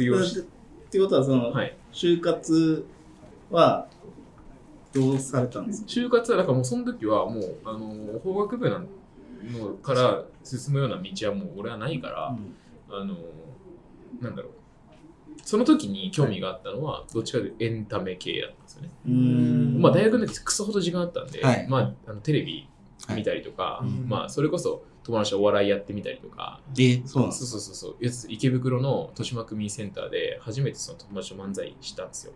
ってことは、その、はい。就活は、どうされたんですか？就活は、だからもうその時はもう、あの、法学部なのから進むような道はもう俺はないから、あの、なんだろう。その時に興味があったのは、どっちかというとエンタメ系だったんですよね。まあ大学の時クソほど時間あったんで、はいまああのテレビ見たりとか、はいまあそれこそ友達とお笑いやってみたりとか、え、そうそうそうそうそう。やつ池袋の豊島区民センターで初めてその友達と漫才したんですよ。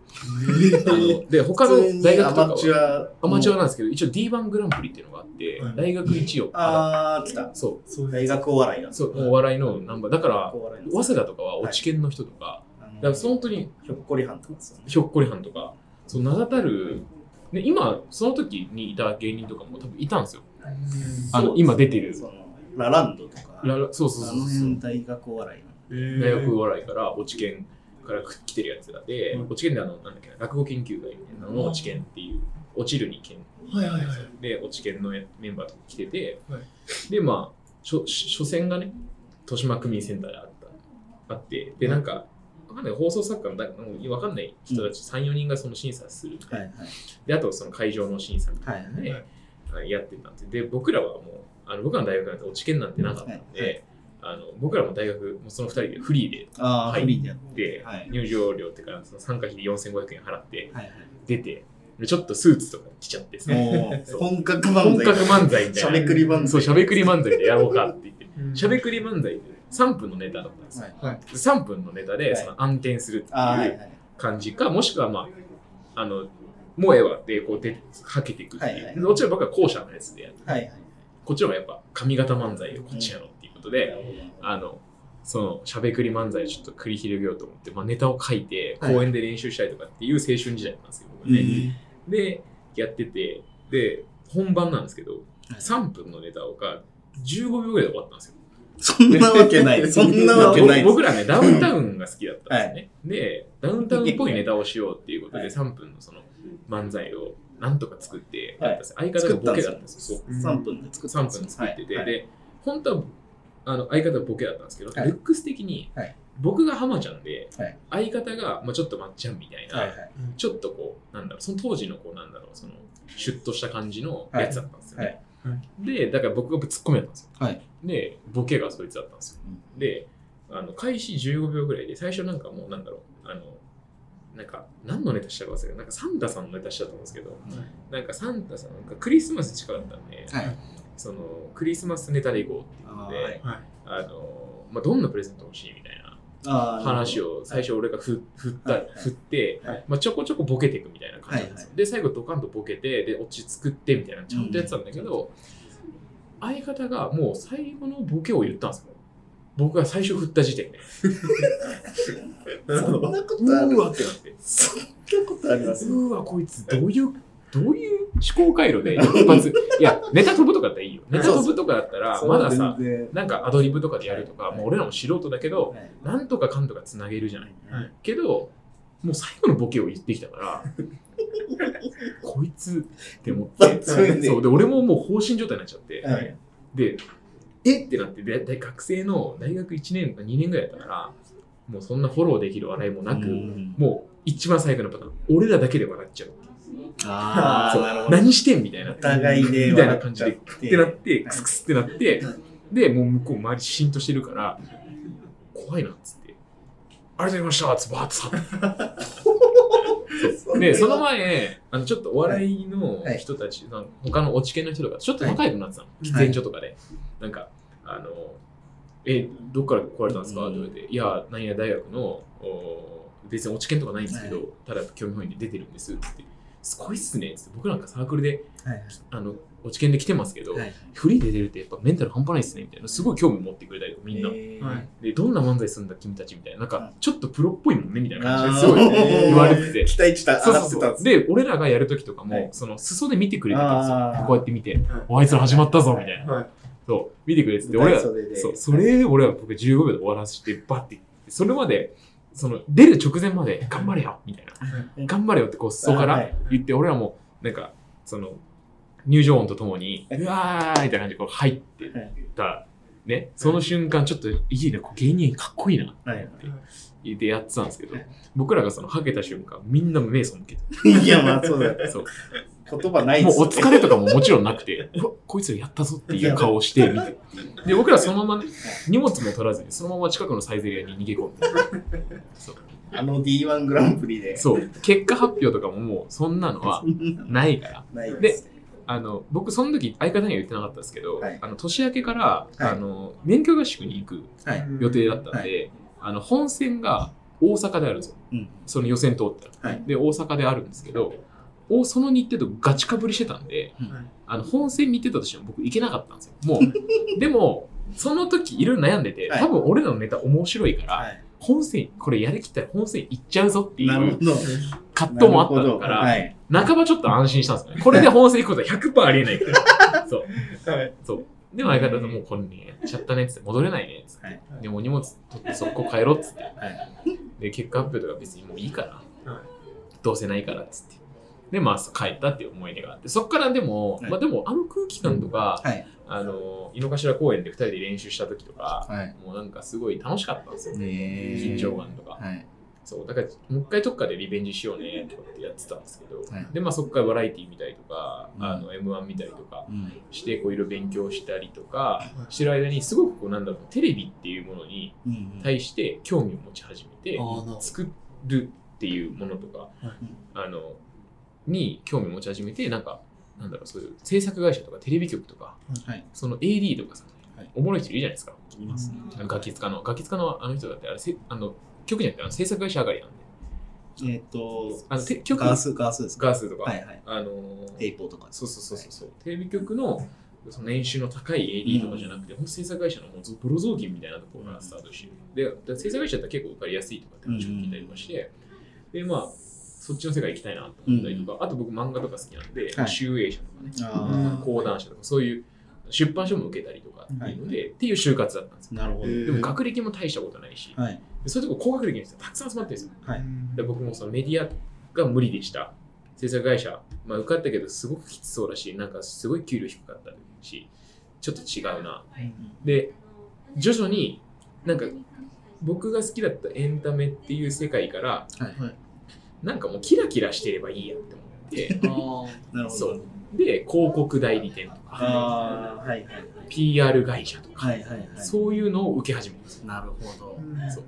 あので他の大学とかアマチュはア。アマチュアなんですけど一応 D1 グランプリっていうのがあって、はい。大学一をあー、来た。そそう大学お笑いなそうお笑いのナンバー。だから早稲田とかは落ち研の人とか、あのだから本当にひょっこりはんとかね。ひょっこりはんとか。そう名だたるで今その時にいた芸人とかも多分いたんですよあの今出てる。そのラランドとか。ララそうそうあのそう。そう辺大学お笑いなの。大学お笑いから落ち研から来てるやつらで、うん。落ち研であのなんだっけな落語研究会みたいなのの落ち研っていう落ちるに研はいはいはい。で落ち研のメンバーとか来てて、はい。でまあ初初戦がね豊島区民センターであったあってでなんかわかんない放送作家のわかんない人たち34人がその審査するみたいな、はいはい。であとその会場の審査みたいはいなので、はいあやってたんでで僕らはもうあの僕らの大学なんて落ち研なんてなかったんで、はいはいあの僕らも大学もうその2人でフリーでああ、はいフリーでやって。で、はい入場料っていうかその参加費で4500円払ってはいはい。出てでちょっとスーツとか着ちゃってさ本格漫才。本格漫才みたいなしゃべくり漫才。そうしゃべくり漫才でやろうかって言ってうんしゃべくり漫才で3分のネタだったんですよ、はい。はい。3分のネタではいその暗転するっていいうはい。感じか、もしくはまああのもうええわってこうではけていくっていう、はいはいでどっちら僕は後者のやつでやってはいはい。こっちの方がやっぱ髪型漫才をこっちやろうっていうことで、あの、そのしゃべくり漫才をちょっと繰り広げようと思って、まあ、ネタを書いてはい公演で練習したりとかっていう青春時代なんですよ、僕はね。で、やってて、で、本番なんですけど、3分のネタが15秒ぐらいで終わったんですよ。そんなわけない。そんなわけない。僕僕らね、ダウンタウンが好きだったんですね。で、ダウンタウンっぽいネタをしようっていうことで、はい3分のその漫才をなんとか作ってやったんですよ、はい相方がボケだったんですよ。そう。3分で作った3んですよ。分作ってて、はい。で、本当はあの相方はボケだったんですけど、はい。ルックス的に、はい。僕が浜ちゃんで、はい。相方が、まあ、ちょっとまっちゃんみたいな。ちょっとこう、なんだろう、その当時のこう、なんだろう、その、シュッとした感じのやつだったんですよね。はい。で、だから僕がツッコミだったんですよ。はい。で、ボケがそいつだったんですよ。で、あの開始15秒ぐらいで、最初なんかもう、なんだろう、あの、なんか、何のネタしたか忘れた。なんかサンタさんのネタしたと思うんですけど、なんかサンタさん、なんかクリスマス近かったんで、はい。その、クリスマスネタでいこうっていうので、はい。あの、まあ、どんなプレゼント欲しいみたいな話を最初俺が振振った、はい。振って、はい。まあ、ちょこちょこボケていくみたいな感じなんですよ、はいで最後ドカンとボケてでオチ作ってみたいなちゃんとやってたんだけど、相方がもう最後のボケを言ったんですよ僕が最初振った時点で。そんなこうとある？ーわってなって。そんなことあります？うーわこいつどういうどういう思考回路で一発いやネタ飛ぶとかだったらいいよ。ネタ飛ぶとかだったらまださなんかアドリブとかでやるとか、もう俺らも素人だけど、はい。なんとかかんとかつなげるじゃない。はい。けど、もう最後のボケを言ってきたから、こいつって思って、そうで俺ももう放心状態になっちゃって、はい。で、えってなってでで、学生の大学1年か2年ぐらいだったから、もうそんなフォローできる笑いもなく、うんもう一番最後のパターン、俺らだけで笑っちゃう。あ。何してんみたいな。お互いでみたいな感じで、笑ってなって、はいクスクスってなって、で、もう向こう周りシーンとしてるから、怖いなっつって、ありがとうございましたっつってバーッと去ってで、その前、あのちょっとお笑いの人たち、なんか他の落ち研の人とか、ちょっと仲良くなってたの、喫煙所とかで。なんか、あの、え、どっから来られたんですか？って言われて、いや、何々大学の、お別に落ち研とかないんですけど、はただ興味本位で出てるんですってすごいっすね。って、僕なんかサークルで、はい。あの、落ち研で来てますけど、はい。フリーで出るってやっぱメンタル半端ないっすねみたいな、すごい興味持ってくれたりとかみんな。えー。はい。で、どんな漫才するんだ君たちみたいな、なんかちょっとプロっぽいもんねみたいな感じですごい言われてて。期待値たそう上そうそう。がってたんですで、俺らがやるときとかも、はい。その裾で見てくれてたんですよ。こうやって見て、おあいつら始まったぞみたいな。はい。そう、見てくれてて、俺ら、それで。そう、それで俺は僕15秒で終わらせて、バッて、それまで、その、出る直前まで、頑張れよみたいな。頑張れよってこう、裾から言って、俺らも、なんか、その、入場音とともに、うわーみたいな感じでこう入ってった、ね、その瞬間、ちょっといいね、こう芸人かっこいいなってはい思って、でやってたんですけど、僕らがその、はけた瞬間、みんな目背けて。いや、まあそうだよ。そう。言葉ないもうお疲れとかももちろんなくて、うわこいつらやったぞっていう顔をして見て。で、僕らそのままね、荷物も取らずに、そのまま近くのサイゼリアに逃げ込んで。そう。あの D1 グランプリで。そう。結果発表とかももう、そんなのはないから。ないで、あの、僕その時相方には言ってなかったんですけど、はいあの、年明けから、はいあの、免許合宿に行くはい。予定だったんで、あの、本戦が大阪であるんですよ。うん。その予選通ったら。はい。で、大阪であるんですけど、おその日程とガチかぶりしてたんで、うんあの本戦に行ってたとしても僕行けなかったんですよ。もう、でも、その時いろいろ悩んでて、はい多分俺らのネタ面白いから、はい。本戦、これやりきったら本戦行っちゃうぞっていう。葛藤もあったから、はい。半ばちょっと安心したんですよね。これで本戦行くことは100%ありえないから。そう。はい。そう。でも相方ともうこれね、やっちゃったねっつって戻れないねっつって。はい。でもう荷物取って速攻帰ろうっつって。はい。で、結果発表とか別にもういいから、はいどうせないからっつって。で、まあ、帰ったっていう思い出があって、そっからでも、はいまあでも、あの空気感とか、はい。あの、井の頭公園で2人で練習した時とか、はい。もうなんかすごい楽しかったんですよ。ね緊張感とか。はい。そう、だから、もう一回どっかでリベンジしようね、とかってやってたんですけど、はいで、まあそっからバラエティ見たりとか、うんあの、M1 見たりとかうん。して、こういろいろ勉強したりとか、してる間に、すごくこう、なんだろう、テレビっていうものにうん。対して興味を持ち始めて、あーなるほど作るっていうものとか、あの、に興味を持ち始めて、なんか、なんだろう、そういう制作会社とかテレビ局とか、はい。その AD とかさ、はいおもろい人いるじゃないですか。いますね。ガキ使の、ガキ使のあの人だって、あれ、せあの局じゃなくてあの制作会社上がりなんで、えっと、あのて局ガース、ガースですか？ガースとか、はいはい。あのーテイポーとか。そうそうそうそうそう、テレビ局のその年収の高い AD とかじゃなくて、ほんと制作会社のもうプロ雑巾みたいなところからスタートしてる。で、で制作会社だったら結構受かりやすいとかって話を聞いたりとかして、で、まあ、そっちの世界行きたいなと思ったりとか、あと僕漫画とか好きなんで、はい集英社とかね、あ講談社とか、そういう出版社も受けたりとかっていうので、っていう就活だったんですよ。あ、なるほど。でも学歴も大したことないし、はい。でそういうとこ高学歴の人たくさん集まってるんですよ。はい。で僕もそのメディアが無理でした。制作会社、まあ、受かったけどすごくきつそうだし、なんかすごい給料低かったし、ちょっと違うな。で、徐々になんか僕が好きだったエンタメっていう世界から、はい。なんかもうキラキラしてればいいやって思って、あなるほどそう。で、広告代理店とか、ああ、はいはい。PR 会社とか、はいはいはい。そういうのを受け始めるんですよ。なるほど。そう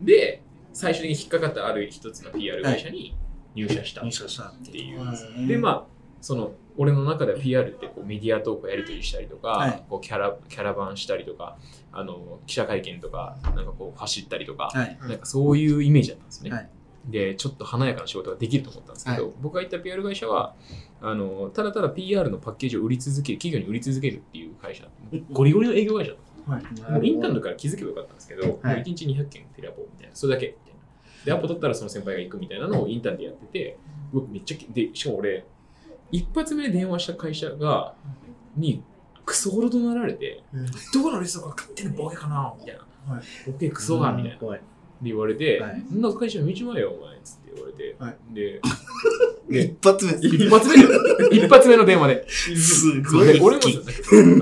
で、最終的に引っかかったある一つの PR 会社に入社したっ入社したっててい。いうう。んで、まあ、その、俺の中では PR ってこうメディア投稿やり取りしたりとか、はいこうキャラキャラバンしたりとか、あの記者会見とか、なんかこう走ったりとか、はい。なんかそういうイメージだったんですね。はいで、ちょっと華やかな仕事ができると思ったんですけど、は僕が行った PR 会社は、あのただただ PR のパッケージを売り続ける、企業に売り続けるっていう会社、ゴリゴリの営業会社だったんですもうインターンとかから気づけばよかったんですけど、もう1日200件テレアポみたいな、それだけみたいな。で、アポ取ったらその先輩が行くみたいなのをインターンでやってて、僕めっちゃ、で、しかも俺、一発目で電話した会社が、に、クソほど怒鳴られて、どこのリストが勝手にボケかなみたいな。はい。ボケクソが、みたいな。言われて、はいそんな会社見ちまえよ、お前、つって言われて。はいで、で、一発目。一発目で、一発目の電話で。すごい。で俺も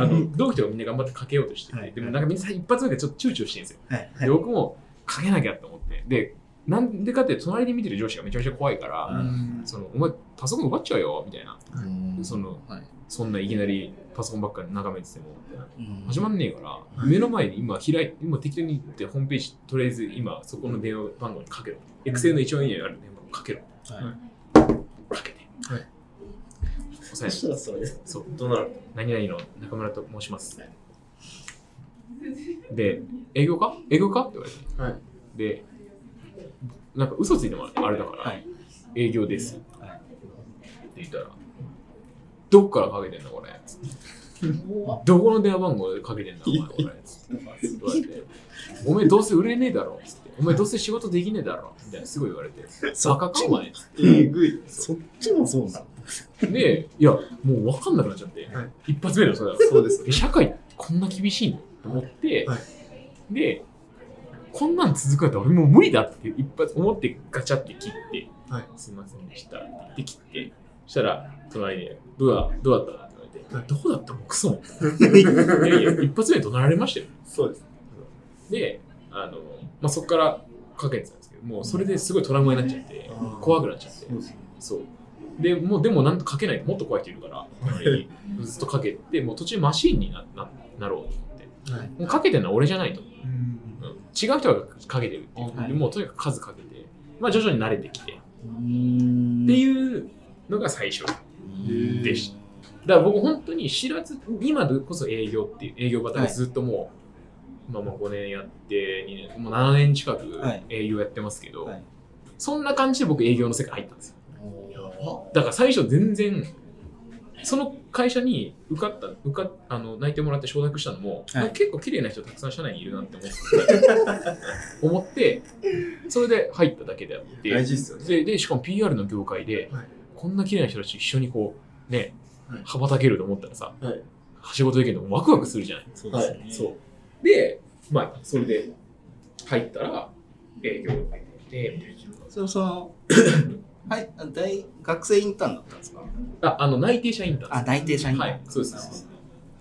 あの同期とかみんな頑張ってかけようとしてて、はいでもなんかみんな一発目でちょっと躊躇してるんですよ。はい。で僕もかけなきゃと思って。で、なんでかって隣で見てる上司がめちゃめちゃ怖いから、うんそのお前パソコン奪っちゃうよみたいな。うんそのはい。そんないきなりパソコンばっかり眺めてても、始まんねえから、目の前に今開い今適当に行ってホームページとりあえず今そこの電話番号にかけろ。エクセルの一番上にある電話番号かけろ。はいかけて。はい押さえてそしたらそれで。そう。どうなる？何々の中村と申します。で、営業か？営業か？って言われて。はいで、なんか嘘ついてもあれだから、はい。営業です。はいって言ったら、どこからかけてんのこれ？どこの電話番号でかけてんだお前これ？つって言われて、お前どうせ売れねえだろ？つって。お前どうせ仕事できねえだろ？みたいなすごい言われて、バカかお前？つってえぐい。そっちもそうなので、いや、もう分かんなくなっちゃって、はい。一発目でそれだそうですえ社会こんな厳しいのと思って、はで、こんなん続くんだったら俺もう無理だって一発思ってガチャって切って、はい。すいませんでしたって切って、そしたら隣で、どうだどうだったって言われて、どうだったもうクソも。いやいや、一発目で怒鳴られましたよ。そうですで、あの、まあ、そこからかけてたんですけど、もうそれですごいトラウマになっちゃって、うん怖くなっちゃってそう、でもうでもなんとかけないともっと怖い人いるから、隣にずっとかけて、もう途中マシーンになななろうと思って。はい。もうかけてるのは俺じゃないと。うんうん、違う人がかけてるっていう。はいでもうとにかく数かけて、まあ徐々に慣れてきて、っうんていうのが最初でした。だから僕本当に知らず、今でこそ営業っていう、営業型でずっともう、まあまあ5年やって、2年、もう7年近くはい。営業やってますけど、はい。そんな感じで僕営業の世界入ったんですよ。おだから最初全然、その会社に受かった、受かあの泣いてもらって承諾したのも、はい。結構綺麗な人たくさん社内にいるなって思って、思って、それで入っただけであって、大事っすよね。でで、しかも PR の業界で、はいこんな綺麗な人たちと一緒にこう、ね、はい羽ばたけると思ったらさ、はい仕事できるのワクワクするじゃない。そうですね。そう。で、まあ、それで入ったら、営業入って、みたいな。それその、はい、大学生インターンだったんですか？あ、あの、内定者インターンあ、内定社員はいそうですそうです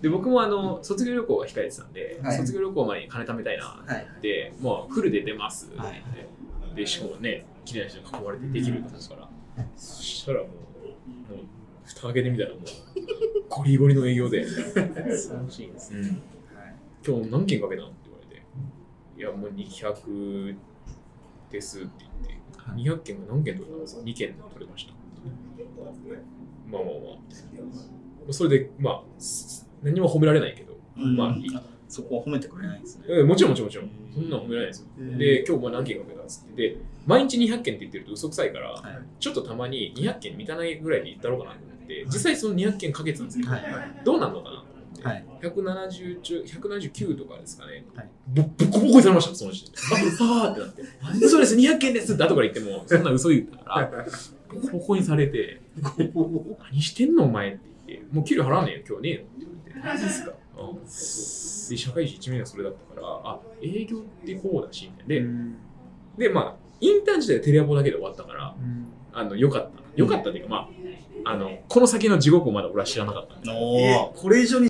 で、僕もあの、卒業旅行が控えてたんで、はい卒業旅行前に金貯めたいなはい。って、もうフルで出ますって言って、はいで、しかもね、綺麗な人に囲まれてできるんですから、そしたらもう、もう、蓋開けてみたらもう、ゴリゴリの営業で、素晴らしいですね。うん今日何件かけたのって言われて、いや、もう200ですって言って、はい200件が何件取れたんですか ?2 件取れました。まあまあまあ、それで、まあ、す何も褒められないけど、うんまあいい。そこは褒めてくれないんですね。えもちろんもちろんもちろん。そんなの褒められないですよ。うんで、今日も何件かけたっつって、で、毎日200件って言ってると嘘くさいから、はい。ちょっとたまに200件満たないぐらいで言ったろうかなと思って、実際その200件かけてたんですけど、はい。どうなんのかなと思って、はい。170中、179とかですかね。はいぼボッコボコにされました、その時点で。ああーってなって。嘘です、200件ですって後から言っても、そんな嘘言ったから、ボコボコにされて、何してんのお前って言って、もう給料払わねえよ、今日ねえのって言われて。マジですかで、社会人1年がそれだったから、あ、営業ってこうだし、みたいな。で、うん。で、まあ、インターン時代はテレアポだけで終わったから、うん。あの、よかった。よかったっていうか、まあ、あの、この先の地獄をまだ俺は知らなかったんで。これ以上に